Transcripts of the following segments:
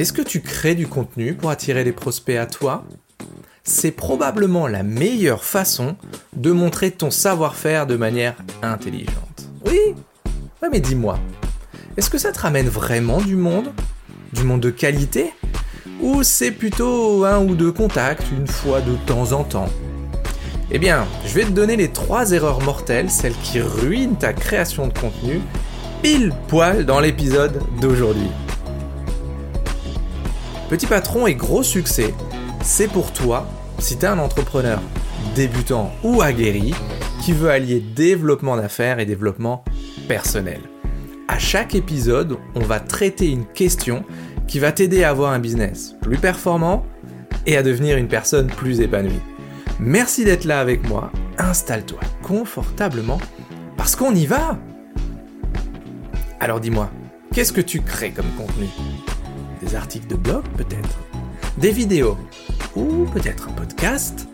Est-ce que tu crées du contenu pour attirer les prospects à toi? C'est probablement la meilleure façon de montrer ton savoir-faire de manière intelligente. Oui. Ouais mais dis-moi, est-ce que ça te ramène vraiment du monde? Du monde de qualité? Ou c'est plutôt un ou deux contacts une fois de temps en temps? Eh bien, je vais te donner les trois erreurs mortelles, celles qui ruinent ta création de contenu, pile poil dans l'épisode d'aujourd'hui. Petit patron et gros succès, c'est pour toi si tu es un entrepreneur débutant ou aguerri qui veut allier développement d'affaires et développement personnel. À chaque épisode, on va traiter une question qui va t'aider à avoir un business plus performant et à devenir une personne plus épanouie. Merci d'être là avec moi. Installe-toi confortablement parce qu'on y va. Alors dis-moi, qu'est-ce que tu crées comme contenu? Des articles de blog peut-être, des vidéos, ou peut-être un podcast.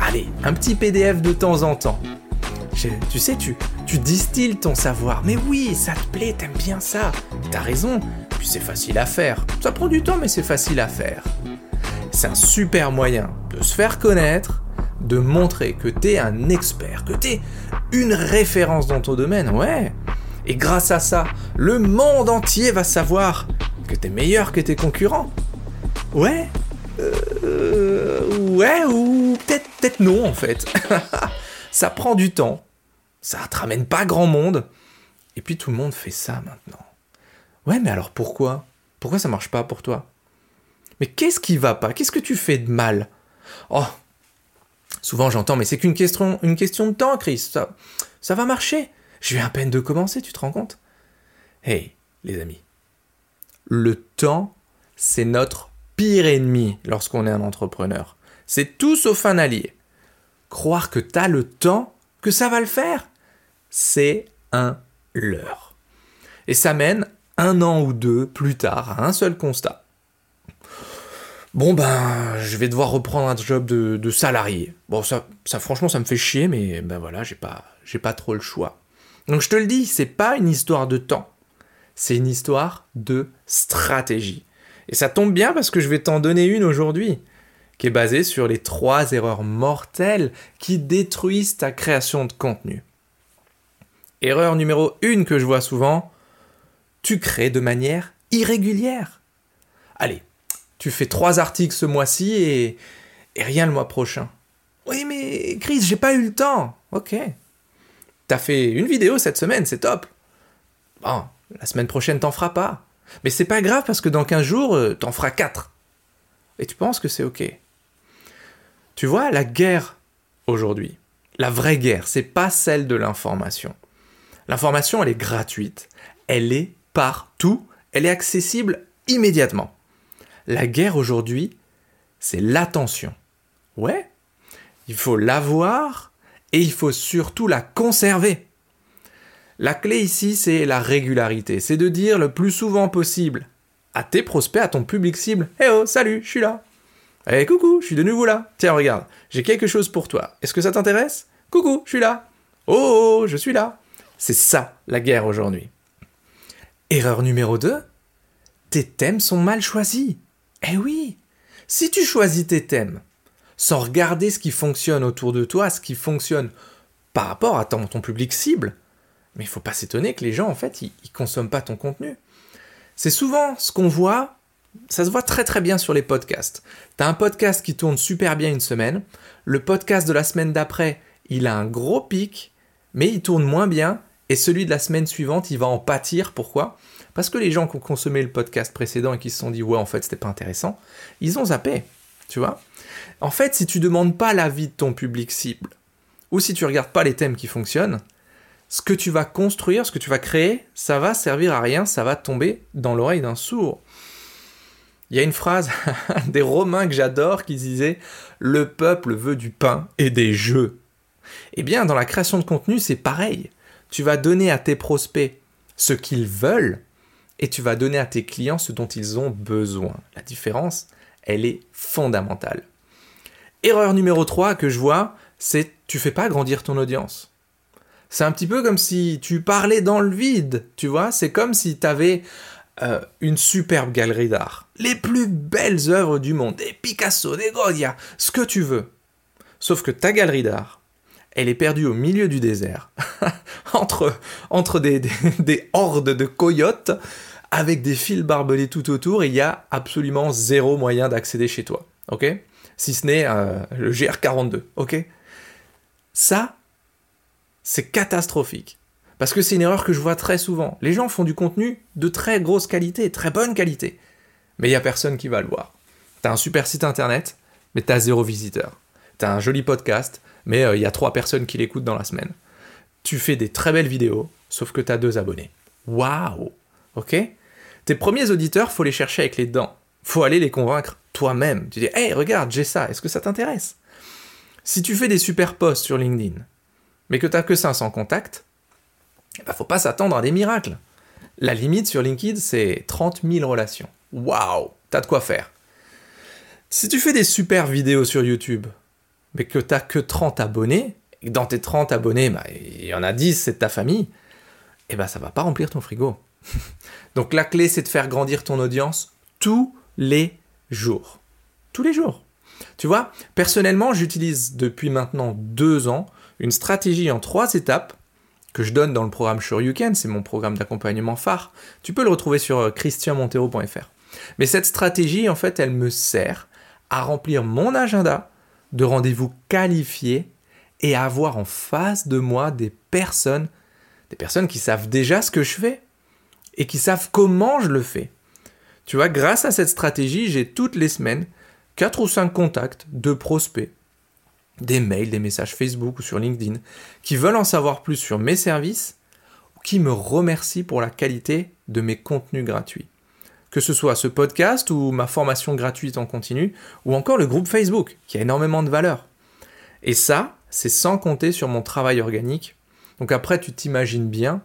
Allez, un petit PDF de temps en temps. tu sais, tu, tu distilles ton savoir. Mais oui, ça te plaît, t'aimes bien ça. T'as raison, puis c'est facile à faire. Ça prend du temps, mais c'est facile à faire. C'est un super moyen de se faire connaître, de montrer que t'es un expert, que t'es une référence dans ton domaine, ouais. Et grâce à ça, le monde entier va savoir que t'es meilleur que tes concurrents. Ouais euh, Ouais, ou peut-être peut non en fait. ça prend du temps, ça te ramène pas grand monde, et puis tout le monde fait ça maintenant. Ouais, mais alors pourquoi? Pourquoi ça marche pas pour toi? Mais qu'est-ce qui va pas? Qu'est-ce que tu fais de mal? Oh Souvent j'entends, mais c'est qu'une question, une question de temps, Chris. Ça, ça va marcher. Je viens à peine de commencer, tu te rends compte? Hey, les amis, le temps, c'est notre pire ennemi lorsqu'on est un entrepreneur. C'est tout sauf un allié. Croire que tu as le temps, que ça va le faire, c'est un leurre. Et ça mène un an ou deux plus tard à un seul constat. Bon ben, je vais devoir reprendre un job de, salarié. Bon, ça, ça, franchement, ça me fait chier, mais ben voilà, j'ai pas, j'ai pas trop le choix. Donc je te le dis, c'est pas une histoire de temps c'est une histoire de stratégie. Et ça tombe bien parce que je vais t'en donner une aujourd'hui, qui est basée sur les trois erreurs mortelles qui détruisent ta création de contenu. Erreur numéro une que je vois souvent, tu crées de manière irrégulière. Allez, tu fais trois articles ce mois-ci et, rien le mois prochain. Oui, mais Chris, j'ai pas eu le temps. Ok. T'as fait une vidéo cette semaine, c'est top. Bon, la semaine prochaine, t'en feras pas. Mais c'est pas grave parce que dans 15 jours, euh, t'en feras 4. Et tu penses que c'est ok. Tu vois, la guerre aujourd'hui, la vraie guerre, c'est pas celle de l'information. L'information, elle est gratuite. Elle est partout. Elle est accessible immédiatement. La guerre aujourd'hui, c'est l'attention. Ouais, il faut l'avoir et il faut surtout la conserver. La clé ici, c'est la régularité. C'est de dire le plus souvent possible à tes prospects, à ton public cible Eh oh, salut, je suis là. Eh coucou, je suis de nouveau là. Tiens, regarde, j'ai quelque chose pour toi. Est-ce que ça t'intéresse? Coucou, je suis là. Oh, oh, oh, je suis là. C'est ça, la guerre aujourd'hui. Erreur numéro 2 Tes thèmes sont mal choisis. Eh oui Si tu choisis tes thèmes sans regarder ce qui fonctionne autour de toi, ce qui fonctionne par rapport à ton public cible, mais il faut pas s'étonner que les gens, en fait, ils, consomment pas ton contenu. C'est souvent ce qu'on voit, ça se voit très très bien sur les podcasts. Tu as un podcast qui tourne super bien une semaine, le podcast de la semaine d'après, il a un gros pic, mais il tourne moins bien, et celui de la semaine suivante, il va en pâtir. Pourquoi? Parce que les gens qui ont consommé le podcast précédent et qui se sont dit ouais en fait c'était pas intéressant, ils ont zappé, tu vois? En fait, si tu demandes pas l'avis de ton public cible, ou si tu regardes pas les thèmes qui fonctionnent, ce que tu vas construire, ce que tu vas créer, ça va servir à rien, ça va tomber dans l'oreille d'un sourd. Il y a une phrase des Romains que j'adore qui disait Le peuple veut du pain et des jeux. Eh bien, dans la création de contenu, c'est pareil. Tu vas donner à tes prospects ce qu'ils veulent et tu vas donner à tes clients ce dont ils ont besoin. La différence, elle est fondamentale. Erreur numéro 3 que je vois, c'est tu fais pas grandir ton audience. C'est un petit peu comme si tu parlais dans le vide, tu vois. C'est comme si tu avais euh, une superbe galerie d'art, les plus belles œuvres du monde, des Picasso, des Goya, ce que tu veux. Sauf que ta galerie d'art, elle est perdue au milieu du désert, entre, entre des, des, hordes de coyotes, avec des fils barbelés tout autour, et il y a absolument zéro moyen d'accéder chez toi. Ok? Si ce n'est euh, le GR42. Ok? Ça, c'est catastrophique. Parce que c'est une erreur que je vois très souvent. Les gens font du contenu de très grosse qualité, très bonne qualité. Mais il n'y a personne qui va le voir. T'as un super site internet, mais t'as zéro visiteur. T'as un joli podcast, mais euh, il y a trois personnes qui l'écoutent dans la semaine. Tu fais des très belles vidéos, sauf que t'as deux abonnés. Waouh Ok? Tes premiers auditeurs, faut les chercher avec les dents. Faut aller les convaincre toi-même. Tu dis, hey, regarde, j'ai ça, est-ce que ça t'intéresse? Si tu fais des super posts sur LinkedIn, mais que t'as que 500 contacts, il bah, faut pas s'attendre à des miracles. La limite sur LinkedIn, c'est 30 000 relations. Waouh T'as de quoi faire. Si tu fais des super vidéos sur YouTube, mais que t'as que 30 abonnés, et que dans tes 30 abonnés, bah, il y en a 10, c'est de ta famille, eh ben ça va pas remplir ton frigo. Donc la clé, c'est de faire grandir ton audience tous les jours. Tous les jours. Tu vois, personnellement, j'utilise depuis maintenant deux ans une stratégie en trois étapes que je donne dans le programme Can, c'est mon programme d'accompagnement phare. Tu peux le retrouver sur euh, christianmontero.fr. Mais cette stratégie, en fait, elle me sert à remplir mon agenda de rendez-vous qualifiés et à avoir en face de moi des personnes, des personnes qui savent déjà ce que je fais et qui savent comment je le fais. Tu vois, grâce à cette stratégie, j'ai toutes les semaines 4 ou 5 contacts de prospects des mails, des messages Facebook ou sur LinkedIn, qui veulent en savoir plus sur mes services qui me remercient pour la qualité de mes contenus gratuits. Que ce soit ce podcast ou ma formation gratuite en continu, ou encore le groupe Facebook, qui a énormément de valeur. Et ça, c'est sans compter sur mon travail organique. Donc après, tu t'imagines bien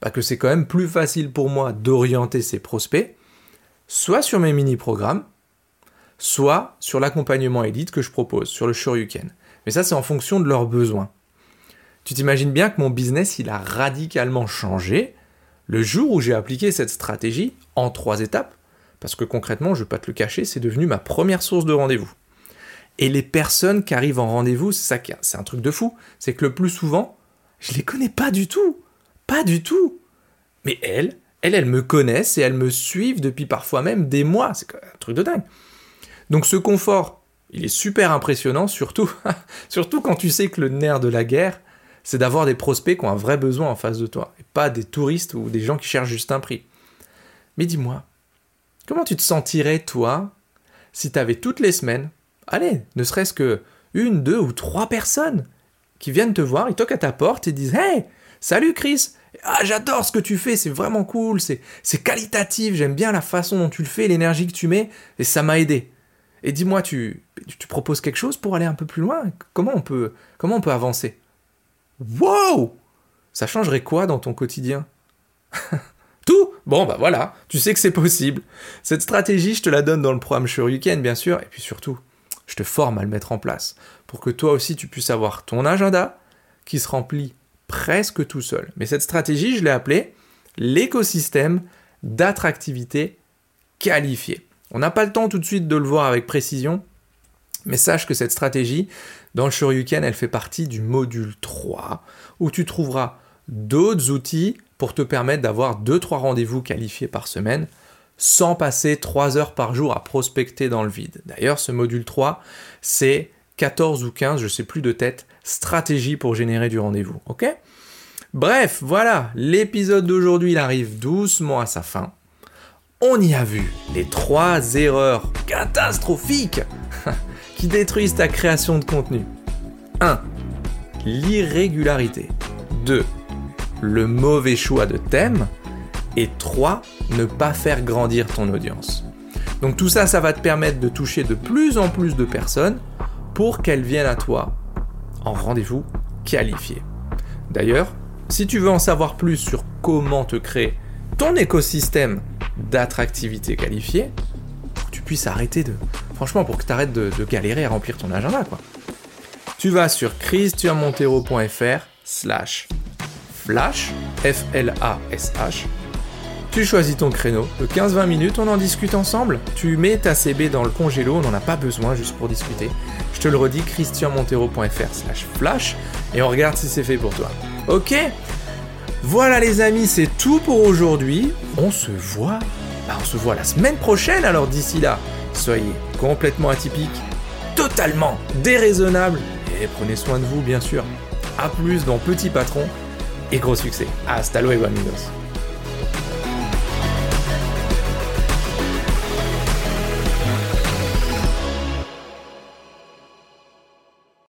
bah, que c'est quand même plus facile pour moi d'orienter ces prospects, soit sur mes mini-programmes, soit sur l'accompagnement élite que je propose, sur le Shoryuken. Mais ça, c'est en fonction de leurs besoins. Tu t'imagines bien que mon business, il a radicalement changé le jour où j'ai appliqué cette stratégie en trois étapes, parce que concrètement, je ne vais pas te le cacher, c'est devenu ma première source de rendez-vous. Et les personnes qui arrivent en rendez-vous, c'est un truc de fou, c'est que le plus souvent, je les connais pas du tout, pas du tout. Mais elles, elles, elles me connaissent et elles me suivent depuis parfois même des mois, c'est un truc de dingue. Donc ce confort, il est super impressionnant, surtout, surtout quand tu sais que le nerf de la guerre, c'est d'avoir des prospects qui ont un vrai besoin en face de toi, et pas des touristes ou des gens qui cherchent juste un prix. Mais dis-moi, comment tu te sentirais, toi, si tu avais toutes les semaines, allez, ne serait-ce que une, deux ou trois personnes qui viennent te voir, ils toquent à ta porte et disent Hey, salut Chris, ah, j'adore ce que tu fais, c'est vraiment cool, c'est qualitatif, j'aime bien la façon dont tu le fais, l'énergie que tu mets, et ça m'a aidé. Et dis-moi, tu, proposes quelque chose pour aller un peu plus loin? Comment on peut, comment on peut avancer? Wow Ça changerait quoi dans ton quotidien? Tout? Bon, bah voilà, tu sais que c'est possible. Cette stratégie, je te la donne dans le programme Shoryuken, bien sûr, et puis surtout, je te forme à le mettre en place pour que toi aussi tu puisses avoir ton agenda qui se remplit presque tout seul. Mais cette stratégie, je l'ai appelée l'écosystème d'attractivité qualifié. On n'a pas le temps tout de suite de le voir avec précision, mais sache que cette stratégie, dans le Shoryuken, elle fait partie du module 3, où tu trouveras d'autres outils pour te permettre d'avoir 2-3 rendez-vous qualifiés par semaine, sans passer 3 heures par jour à prospecter dans le vide. D'ailleurs, ce module 3, c'est 14 ou 15, je sais plus de tête, stratégie pour générer du rendez-vous. Bref, voilà, l'épisode d'aujourd'hui, il arrive doucement à sa fin on y a vu les trois erreurs catastrophiques qui détruisent ta création de contenu. 1. L'irrégularité. 2. Le mauvais choix de thème. Et 3. Ne pas faire grandir ton audience. Donc tout ça, ça va te permettre de toucher de plus en plus de personnes pour qu'elles viennent à toi en rendez-vous qualifié. D'ailleurs, si tu veux en savoir plus sur comment te créer ton écosystème d'attractivité qualifiée pour que tu puisses arrêter de. Franchement, pour que tu arrêtes de, galérer à remplir ton agenda, quoi. Tu vas sur christianmontero.fr slash flash, F-L-A-S-H. Tu choisis ton créneau, de 15-20 minutes, on en discute ensemble. Tu mets ta CB dans le congélo, on n'en a pas besoin juste pour discuter. Je te le redis, christianmontero.fr slash flash, et on regarde si c'est fait pour toi. Ok? Voilà les amis, c'est tout pour aujourd'hui. On se voit, bah, on se voit la semaine prochaine, alors d'ici là, soyez complètement atypique, totalement déraisonnable, et prenez soin de vous bien sûr. A plus dans Petit Patron, et gros succès. Hasta luego amigos.